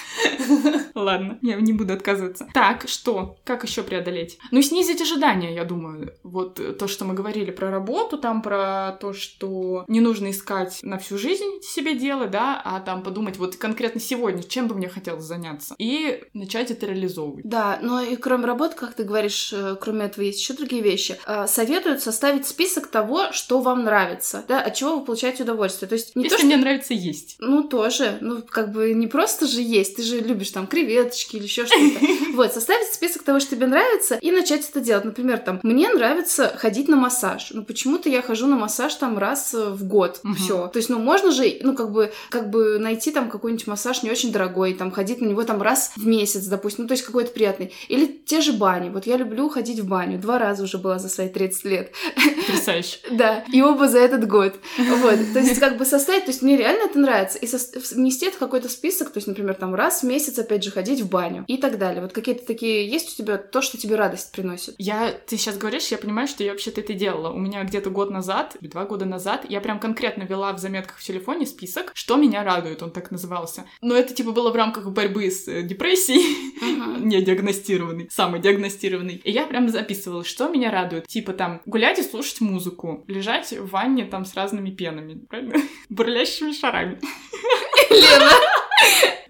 Ладно, я не буду отказываться. Так, что? Как еще преодолеть? Ну, снизить ожидания, я думаю. Вот то, что мы говорили про работу, там про то, что не нужно искать на всю жизнь себе дело, да, а там подумать вот конкретно сегодня, чем бы мне хотелось заняться. И начать это реализовывать. Да, но и кроме работы, как ты говоришь, э, кроме этого есть еще другие вещи. Э, советуют составить список того, что вам нравится, да, от чего вы получаете удовольствие. То есть не Если то, что... мне нравится есть. Ну, тоже. Ну, как бы не просто же есть, ты же любишь там креветочки или еще что-то. Вот, составить список того, что тебе нравится, и начать это делать. Например, там, мне нравится ходить на массаж. Ну, почему-то я хожу на массаж там раз в год. Все. То есть, ну, можно же, ну, как бы, как бы найти там какой-нибудь массаж не очень дорогой, там, ходить на него там раз в месяц, допустим, ну, то есть какой-то приятный. Или те же бани. Вот я люблю ходить в баню. Два раза уже была за свои 30 лет. Потрясающе. Да, и оба за этот год. Вот, то есть как бы составить, то есть мне реально это нравится, и внести это в какой-то список, то есть, например, там раз в месяц, опять же, ходить в баню и так далее. Вот какие-то такие есть у тебя то, что тебе радость приносит? Я, ты сейчас говоришь, я понимаю, что я вообще-то это делала. У меня где-то год назад, два года назад, я прям конкретно вела в заметках в телефоне список, что меня радует, он так назывался. Но это типа было в рамках борьбы с э, депрессией, не диагностированный, самый диагностированный. И я прям записывала, что меня радует. Типа там гулять и слушать музыку, лежать в ванне там с разными пенами, правильно? Бурлящими шарами. Лена!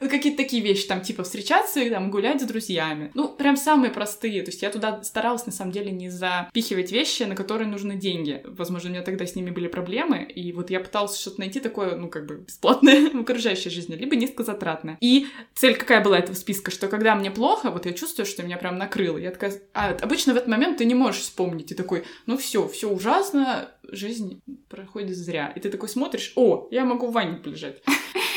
Ну, какие-то такие вещи, там, типа, встречаться и там гулять с друзьями. Ну, прям самые простые. То есть я туда старалась, на самом деле, не запихивать вещи, на которые нужны деньги. Возможно, у меня тогда с ними были проблемы, и вот я пыталась что-то найти такое, ну, как бы, бесплатное в окружающей жизни, либо низкозатратное. И цель какая была этого списка? Что когда мне плохо, вот я чувствую, что меня прям накрыло. Я такая... А обычно в этот момент ты не можешь вспомнить. И такой, ну все, все ужасно, жизнь проходит зря. И ты такой смотришь, о, я могу в ванне полежать.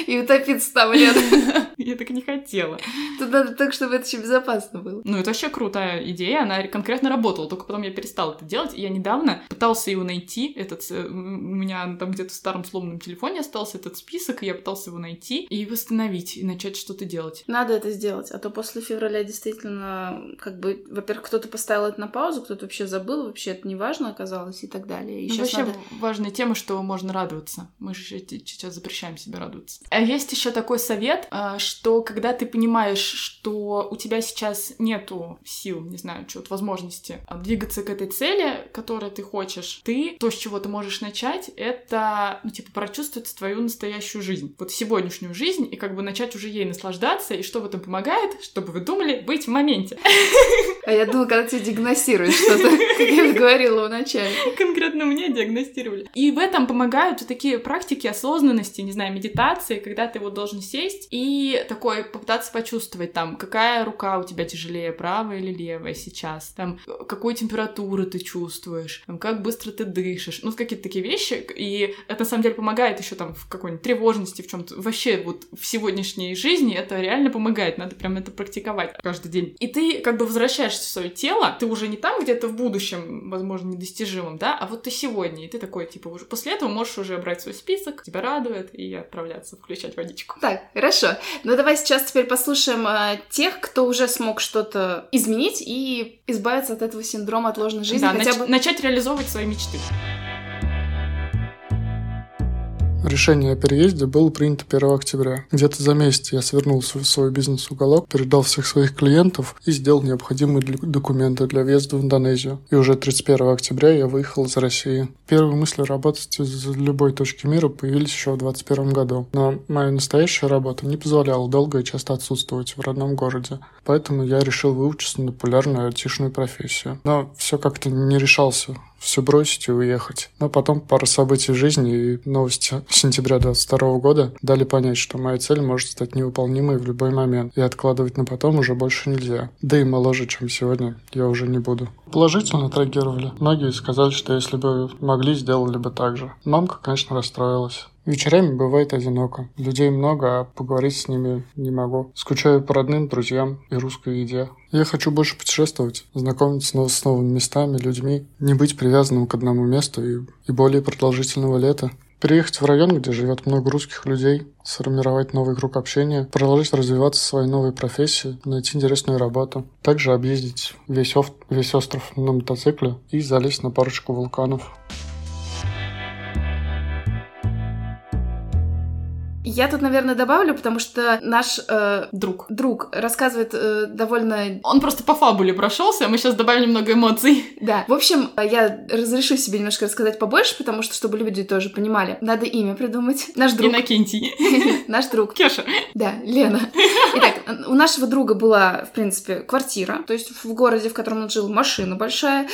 И утопиться там рядом. Я так не хотела. Тут надо так, чтобы это еще безопасно было. Ну, это вообще крутая идея, она конкретно работала, только потом я перестала это делать. Я недавно пытался его найти, этот, э, у меня там где-то в старом сломанном телефоне остался этот список, и я пытался его найти и восстановить, и начать что-то делать. Надо это сделать, а то после февраля действительно, как бы, во-первых, кто-то поставил это на паузу, кто-то вообще забыл, вообще это не важно оказалось и так далее. И ну, вообще надо... важная тема, что можно радоваться. Мы же сейчас запрещаем себе радоваться. А есть еще такой совет, а, что когда ты понимаешь, что у тебя сейчас нету сил, не знаю, чего-то, возможности а, двигаться к этой цели, которой ты хочешь, ты, то, с чего ты можешь начать, это, ну, типа, прочувствовать твою настоящую жизнь. Вот сегодняшнюю жизнь, и как бы начать уже ей наслаждаться, и что в этом помогает, чтобы вы думали, быть в моменте. А я думала, когда тебе диагностируют что-то, как я говорила в начале. Конкретно мне диагностировали. И в этом помогают такие практики осознанности, не знаю, медитации, когда ты вот должен сесть и такой попытаться почувствовать там, какая рука у тебя тяжелее, правая или левая сейчас, там, какую температуру ты чувствуешь, там, как быстро ты дышишь, ну, какие-то такие вещи, и это на самом деле помогает еще там в какой-нибудь тревожности, в чем-то, вообще вот в сегодняшней жизни это реально помогает, надо прям это практиковать каждый день. И ты как бы возвращаешься в свое тело, ты уже не там где-то в будущем, возможно, недостижимом, да, а вот ты сегодня, и ты такой, типа, уже после этого можешь уже брать свой список, тебя радует, и отправляться, включать водичку. Так, хорошо. Ну давай сейчас теперь послушаем э, тех, кто уже смог что-то изменить и избавиться от этого синдрома отложенной жизни. Да, хотя нач- бы... начать реализовывать свои мечты. Решение о переезде было принято 1 октября. Где-то за месяц я свернул свой бизнес-уголок, передал всех своих клиентов и сделал необходимые документы для въезда в Индонезию. И уже 31 октября я выехал из России. Первые мысли работать из любой точки мира появились еще в 2021 году. Но моя настоящая работа не позволяла долго и часто отсутствовать в родном городе. Поэтому я решил выучиться на популярную айтишную профессию. Но все как-то не решался все бросить и уехать. Но потом пара событий жизни и новости сентября 22 года дали понять, что моя цель может стать невыполнимой в любой момент, и откладывать на потом уже больше нельзя. Да и моложе, чем сегодня, я уже не буду. Положительно отреагировали. Многие сказали, что если бы могли, сделали бы так же. Мамка, конечно, расстроилась. Вечерами бывает одиноко. Людей много, а поговорить с ними не могу. Скучаю по родным, друзьям и русской еде. Я хочу больше путешествовать, знакомиться с новыми местами, людьми, не быть привязанным к одному месту и, и более продолжительного лета. Переехать в район, где живет много русских людей, сформировать новый круг общения, продолжить развиваться в своей новой профессии, найти интересную работу. Также объездить весь, ов... весь остров на мотоцикле и залезть на парочку вулканов. Я тут, наверное, добавлю, потому что наш э, друг, друг рассказывает э, довольно... Он просто по фабуле прошелся, а мы сейчас добавим немного эмоций. Да. В общем, я разрешу себе немножко рассказать побольше, потому что, чтобы люди тоже понимали, надо имя придумать. Наш друг. Иннокентий. Наш друг. Кеша. Да, Лена. Итак, у нашего друга была, в принципе, квартира, то есть в городе, в котором он жил, машина большая,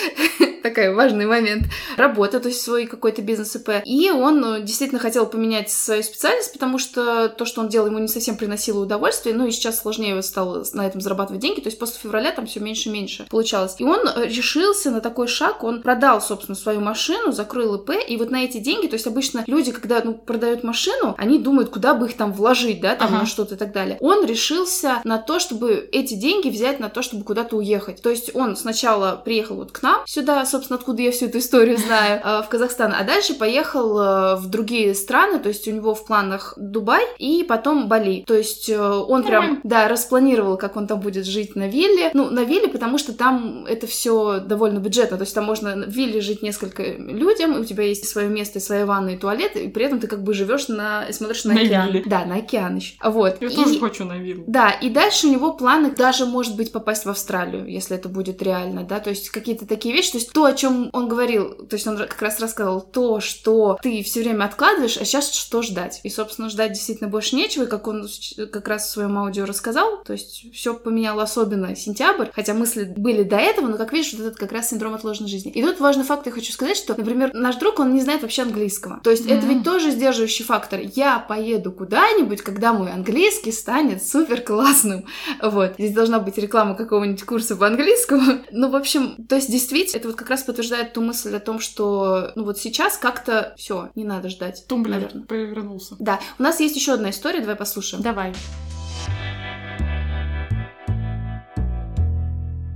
такой важный момент, работа, то есть свой какой-то бизнес-ИП. И он э, действительно хотел поменять свою специальность, потому что то, что он делал, ему не совсем приносило удовольствие, ну и сейчас сложнее стало на этом зарабатывать деньги, то есть после февраля там все меньше и меньше получалось. И он э, решился на такой шаг, он продал, собственно, свою машину, закрыл ИП, и вот на эти деньги, то есть обычно люди, когда ну, продают машину, они думают, куда бы их там вложить, да, там ага. на что-то и так далее. Он решился на то, чтобы эти деньги взять на то, чтобы куда-то уехать. То есть он сначала приехал вот к нам сюда, собственно, откуда я всю эту историю знаю, э, в Казахстан. А дальше поехал э, в другие страны, то есть у него в планах Дубай и потом Бали. То есть э, он прям, да, распланировал, как он там будет жить на вилле. Ну, на вилле, потому что там это все довольно бюджетно. То есть там можно в вилле жить несколько людям, у тебя есть свое место, своя ванна и туалет, и при этом ты как бы живешь на... смотришь на, На океан. вилле. Да, на океан еще. Вот. Я И- тоже хочу на виллу. да, и дальше у него планы даже, может быть, попасть в Австралию, если это будет реально, да, то есть какие-то такие вещи, то есть то, о чем он говорил, то есть он как раз рассказывал то, что ты все время откладываешь, а сейчас что ждать? И, собственно, ждать действительно больше нечего, и как он как раз в своем аудио рассказал, то есть все поменяло особенно сентябрь, хотя мысли были до этого, но, как видишь, вот этот как раз синдром отложенной жизни. И тут важный факт, я хочу сказать, что, например, наш друг, он не знает вообще английского. То есть это Мгм. ведь тоже сдерживающий фактор. Я поеду куда-нибудь, когда мой английский станет супер классным. Вот. Здесь должна быть реклама какого-нибудь курса по английскому. Ну, в общем, то есть действительно, это вот как раз подтверждает ту мысль о том, что, ну вот сейчас как-то все, не надо ждать. Тумблер наверное. перевернулся. Да, у нас есть еще одна история, давай послушаем. Давай.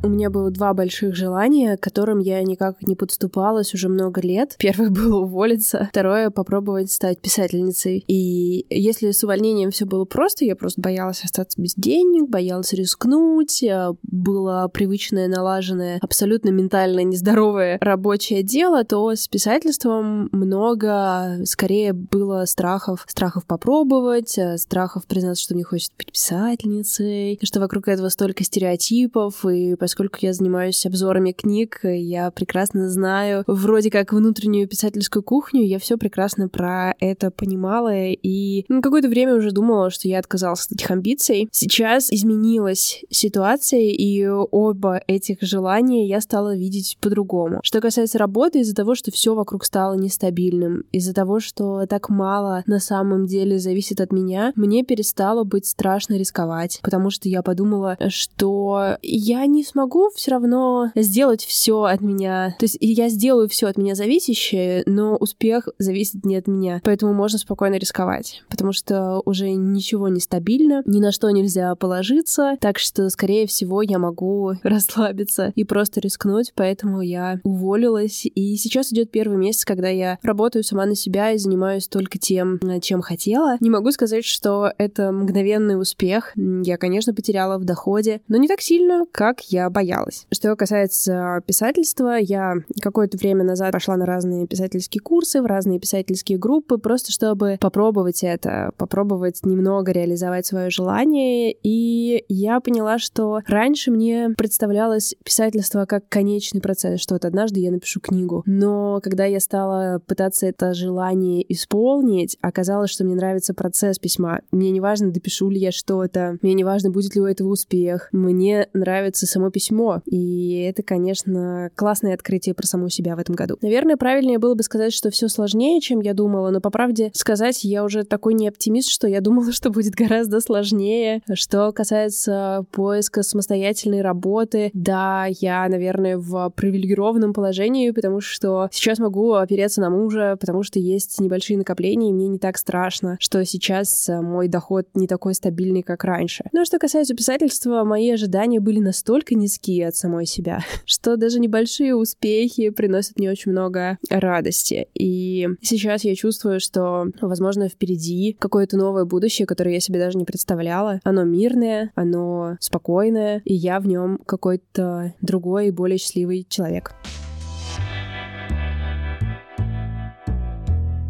У меня было два больших желания, к которым я никак не подступалась уже много лет. Первое было уволиться, второе — попробовать стать писательницей. И если с увольнением все было просто, я просто боялась остаться без денег, боялась рискнуть, э, было привычное, налаженное, абсолютно ментально нездоровое рабочее дело, то с писательством много, скорее, было страхов. Страхов попробовать, э, страхов признаться, что мне хочется быть писательницей, что вокруг этого столько стереотипов, и поскольку я занимаюсь обзорами книг, я прекрасно знаю вроде как внутреннюю писательскую кухню, я все прекрасно про это понимала, и ну, какое-то время уже думала, что я отказалась от этих амбиций. Сейчас изменилась ситуация, и оба этих желания я стала видеть по-другому. Что касается работы, из-за того, что все вокруг стало нестабильным, из-за того, что так мало на самом деле зависит от меня, мне перестало быть страшно рисковать, потому что я подумала, что я не смогу все равно сделать все от меня. То есть я сделаю все от меня зависящее, но успех зависит не от меня. Поэтому можно спокойно рисковать, потому что уже ничего не стабильно, ни на что нельзя положиться, так что, скорее всего, я могу расслабиться и просто рискнуть, поэтому я уволилась. И сейчас идет первый месяц, когда я работаю сама на себя и занимаюсь только тем, э, чем хотела. Не могу сказать, что это мгновенный успех. Я, конечно, потеряла в доходе, но не так сильно, как я боялась. Что касается писательства, я какое-то время назад пошла на разные писательские курсы, в разные писательские группы, просто чтобы попробовать это, попробовать немного реализовать свое желание. И я поняла, что раньше мне представлялось писательство как конечный процесс, что вот однажды я напишу книгу. Но когда я стала пытаться это желание исполнить, оказалось, что мне нравится процесс письма. Мне не важно, допишу ли я что-то, мне не важно, будет ли у этого успех. Мне нравится само письмо. И это, конечно, классное открытие про саму себя в этом году. Наверное, правильнее было бы сказать, что все сложнее, чем я думала, но по правде сказать, я уже такой не оптимист, что я думала, что будет гораздо сложнее. Что касается поиска самостоятельной работы, да, я, наверное, в привилегированном положении, потому что сейчас могу опереться на мужа, потому что есть небольшие накопления, и мне не так страшно, что сейчас мой доход не такой стабильный, как раньше. Но что касается писательства, мои ожидания были настолько низкие от самой себя, что даже небольшие успехи приносят мне очень много радости. И сейчас я чувствую, что, возможно, впереди какое-то новое будущее, которое я себе даже не представляла. Оно мирное, оно спокойное, и я в нем какой-то другой и более счастливый человек.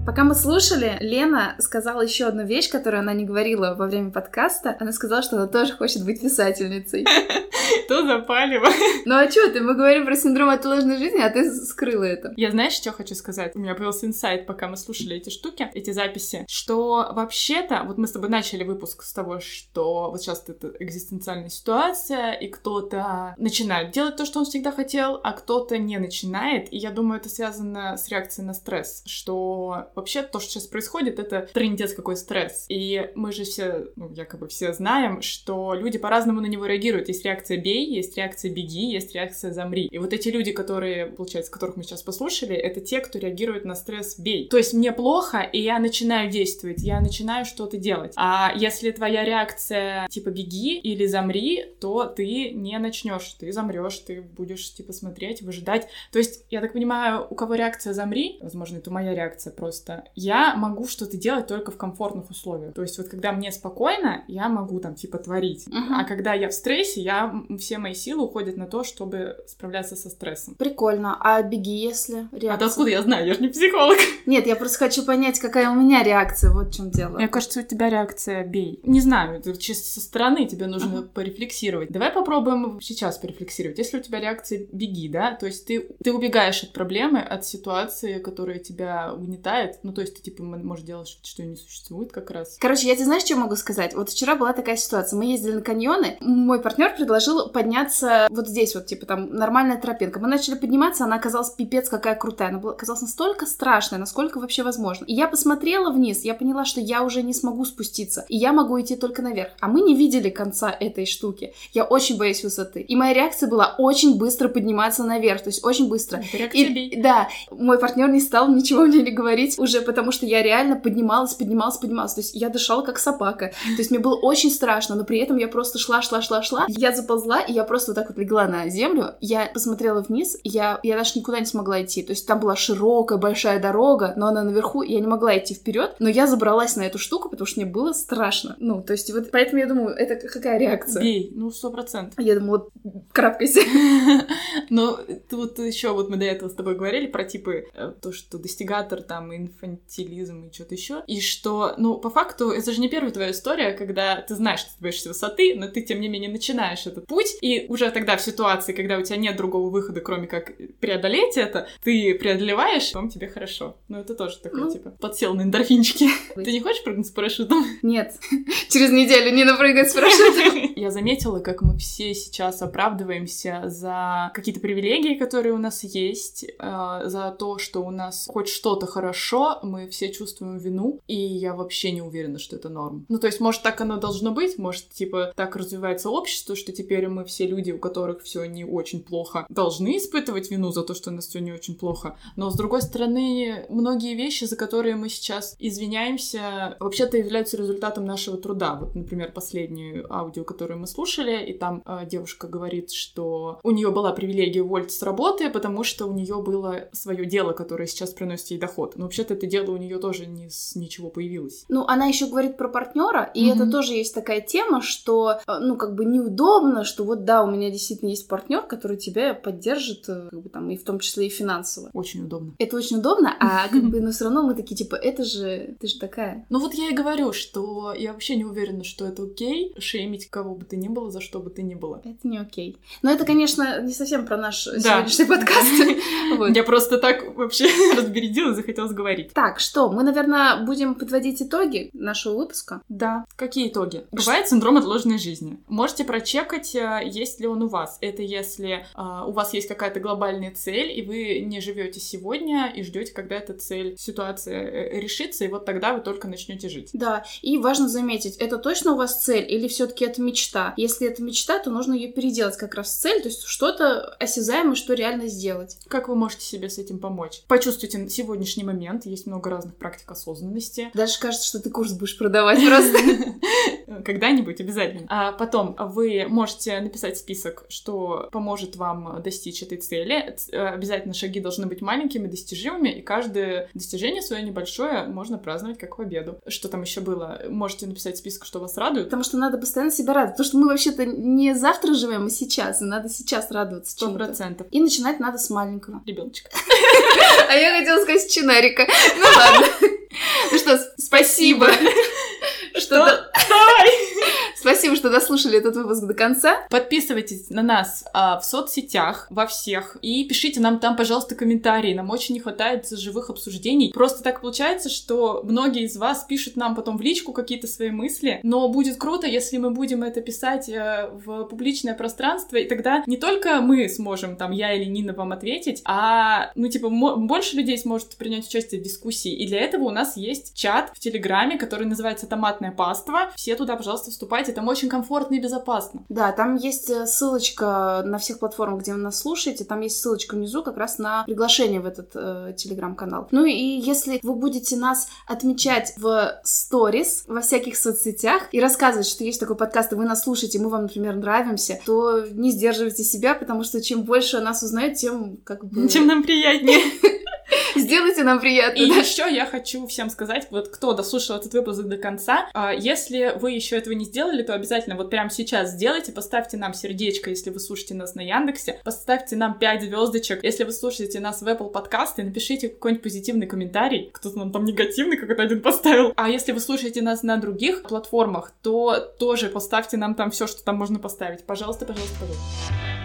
Пока мы слушали, Лена сказала еще одну вещь, которую она не говорила во время подкаста. Она сказала, что она тоже хочет быть писательницей. То запалево. Ну а что ты? Мы говорим про синдром отложенной жизни, а ты скрыла это. Я знаешь, что хочу сказать? У меня появился инсайт, пока мы слушали эти штуки, эти записи, что вообще-то, вот мы с тобой начали выпуск с того, что вот сейчас это экзистенциальная ситуация, и кто-то начинает делать то, что он всегда хотел, а кто-то не начинает, и я думаю, это связано с реакцией на стресс, что вообще то, что сейчас происходит, это трындец какой стресс, и мы же все, ну, якобы все знаем, что люди по-разному на него реагируют, есть реакция бей, есть реакция беги, есть реакция замри. И вот эти люди, которые, получается, которых мы сейчас послушали, это те, кто реагирует на стресс бей. То есть мне плохо, и я начинаю действовать, я начинаю что-то делать. А если твоя реакция типа беги или замри, то ты не начнешь, ты замрешь, ты будешь типа смотреть, выжидать. То есть, я так понимаю, у кого реакция замри, возможно, это моя реакция просто, я могу что-то делать только в комфортных условиях. То есть, вот когда мне спокойно, я могу там типа творить. Мгм. А когда я в стрессе, я все мои силы уходят на то, чтобы справляться со стрессом. Прикольно. А беги, если А реакция? то откуда я знаю? Я же не психолог. Нет, я просто хочу понять, какая у меня реакция. Вот в чем дело. Мне кажется, у тебя реакция бей. Не знаю, это чисто со стороны тебе нужно порефлексировать. Давай попробуем сейчас порефлексировать. Если у тебя реакция беги, да, то есть ты, ты убегаешь от проблемы, от ситуации, которая тебя угнетает, ну то есть ты типа можешь делать что-то, что не существует как раз. Короче, я тебе знаешь, что могу сказать? Вот вчера была такая ситуация. Мы ездили на каньоны. Мой партнер предложил подняться вот здесь, вот, типа, там, нормальная тропинка. Мы начали подниматься, она оказалась пипец какая крутая. Она была, оказалась настолько страшная, насколько вообще возможно. И я посмотрела вниз, я поняла, что я уже не смогу спуститься. И я могу идти только наверх. А мы не видели конца этой штуки. Я очень боюсь высоты. И моя реакция была очень быстро подниматься наверх. То есть очень быстро. И, да, мой партнер не стал ничего мне не говорить уже, потому что я реально поднималась, поднималась, поднималась. То есть я дышала как собака. То есть мне было очень страшно, но при этом я просто шла, шла, шла, шла. Я заползла, и я просто вот так вот легла на землю. Я посмотрела вниз, и я, я даже никуда не смогла идти. То есть там была широкая, большая дорога, но она наверху, и я не могла идти вперед. Но я забралась на эту штуку, потому что мне было страшно. Ну, то есть вот поэтому я думаю, это какая реакция? Бей, ну сто процентов. Я думаю, вот карабкайся. Но тут еще вот мы до этого с тобой говорили про типы э, то, что достигатор, там, инфантилизм и что-то еще. И что, ну, по факту, это же не первая твоя история, когда ты знаешь, что ты боишься высоты, но ты, тем не менее, начинаешь этот путь, и уже тогда в ситуации, когда у тебя нет другого выхода, кроме как преодолеть это, ты преодолеваешь, потом тебе хорошо. Ну, это тоже такой, Ну. типа, подсел на эндорфинчики. Ты не хочешь прыгнуть с парашютом? Нет. Через неделю Нина прыгает с парашютом. Я заметила, как мы все сейчас оправдываемся за какие-то привилегии, которые у нас есть, э, за то, что у нас хоть что-то хорошо, мы все чувствуем вину, и я вообще не уверена, что это норм. Ну, то есть, может, так оно должно быть, может, типа, так развивается общество, что теперь мы все люди, у которых все не очень плохо, должны испытывать вину за то, что у нас все не очень плохо. Но, с другой стороны, многие вещи, за которые мы сейчас извиняемся, вообще-то являются результатом нашего труда. Вот, например, последнюю аудио, которую мы слушали, и там э, девушка говорит, что у нее была привилегия уволиться с работы, потому что у нее было свое дело, которое сейчас приносит ей доход. Но вообще-то это дело у нее тоже не с ничего появилось. Ну, она еще говорит про партнера, и Мгм. это тоже есть такая тема, что, э, ну, как бы неудобно, что вот да, у меня действительно есть партнер, который тебя поддержит, э, как бы там, и в том числе и финансово. Очень удобно. Это очень удобно, а как бы, но все равно мы такие, типа, это же, ты же такая. Ну вот я и говорю, что я вообще не уверена, что это окей, шеймить кого бы ты ни было, за что бы ты ни было. Это не окей. Но это, конечно, не совсем про наш Да. сегодняшний подкаст. Я просто так вообще разбередила и захотелось говорить. Так, что, мы, наверное, будем подводить итоги нашего выпуска. Да. Какие итоги? Бывает синдром отложенной жизни. Можете прочекать, э, есть ли он у вас. Это если э, у вас есть какая-то глобальная цель, и вы не живете сегодня и ждете, когда эта цель, ситуация э, решится, и вот тогда вы только начнете жить. Да, и важно заметить, это точно у вас цель или все-таки это мечта? Если это мечта, то нужно ее переделать как раз в цель, то есть что-то осязаемое, что реально сделать. Как вы можете себе с этим помочь? Почувствуйте сегодняшний момент. Есть много разных практик осознанности. Даже кажется, что ты курс будешь продавать просто. Когда-нибудь обязательно. А потом вы можете написать список, что поможет вам достичь этой цели. Э, Обязательно шаги должны быть маленькими, достижимыми, и каждое достижение свое небольшое можно праздновать как победу. Что там еще было? Можете написать список, что вас радует. Потому что надо постоянно себя радовать. Потому что мы вообще-то не завтра живем, а сейчас. И надо сейчас радоваться Сто процентов. И начинать надо с маленького. Ребеночка. А я хотела сказать чинарика. Ну ладно. Ну что, спасибо. Что Давай! Спасибо, что дослушали этот выпуск до конца. Подписывайтесь на нас а, в соцсетях, во всех, и пишите нам там, пожалуйста, комментарии. Нам очень не хватает живых обсуждений. Просто так получается, что многие из вас пишут нам потом в личку какие-то свои мысли, но будет круто, если мы будем это писать э, в публичное пространство, и тогда не только мы сможем, там, я или Нина вам ответить, а, ну, типа, больше людей сможет принять участие в дискуссии. И для этого у нас есть чат в Телеграме, который называется «Томатное паство». Все туда, пожалуйста, вступайте, там очень комфортно и безопасно. Да, там есть э, ссылочка на всех платформах, где вы нас слушаете, там есть ссылочка внизу как раз на приглашение в этот э, телеграм-канал. Ну и если вы будете нас отмечать в сторис, во всяких соцсетях и рассказывать, что есть такой подкаст, и вы нас слушаете, мы вам, например, нравимся, то не сдерживайте себя, потому что чем больше нас узнают, тем как бы... Чем нам приятнее. Сделайте нам приятно. И да? еще я хочу всем сказать, вот кто дослушал этот выпуск до конца, а, если вы еще этого не сделали, то обязательно вот прямо сейчас сделайте, поставьте нам сердечко, если вы слушаете нас на Яндексе, поставьте нам 5 звездочек, если вы слушаете нас в Apple подкасты, напишите какой-нибудь позитивный комментарий, кто-то нам там негативный какой-то один поставил. А если вы слушаете нас на других платформах, то тоже поставьте нам там все, что там можно поставить. Пожалуйста, пожалуйста, пожалуйста.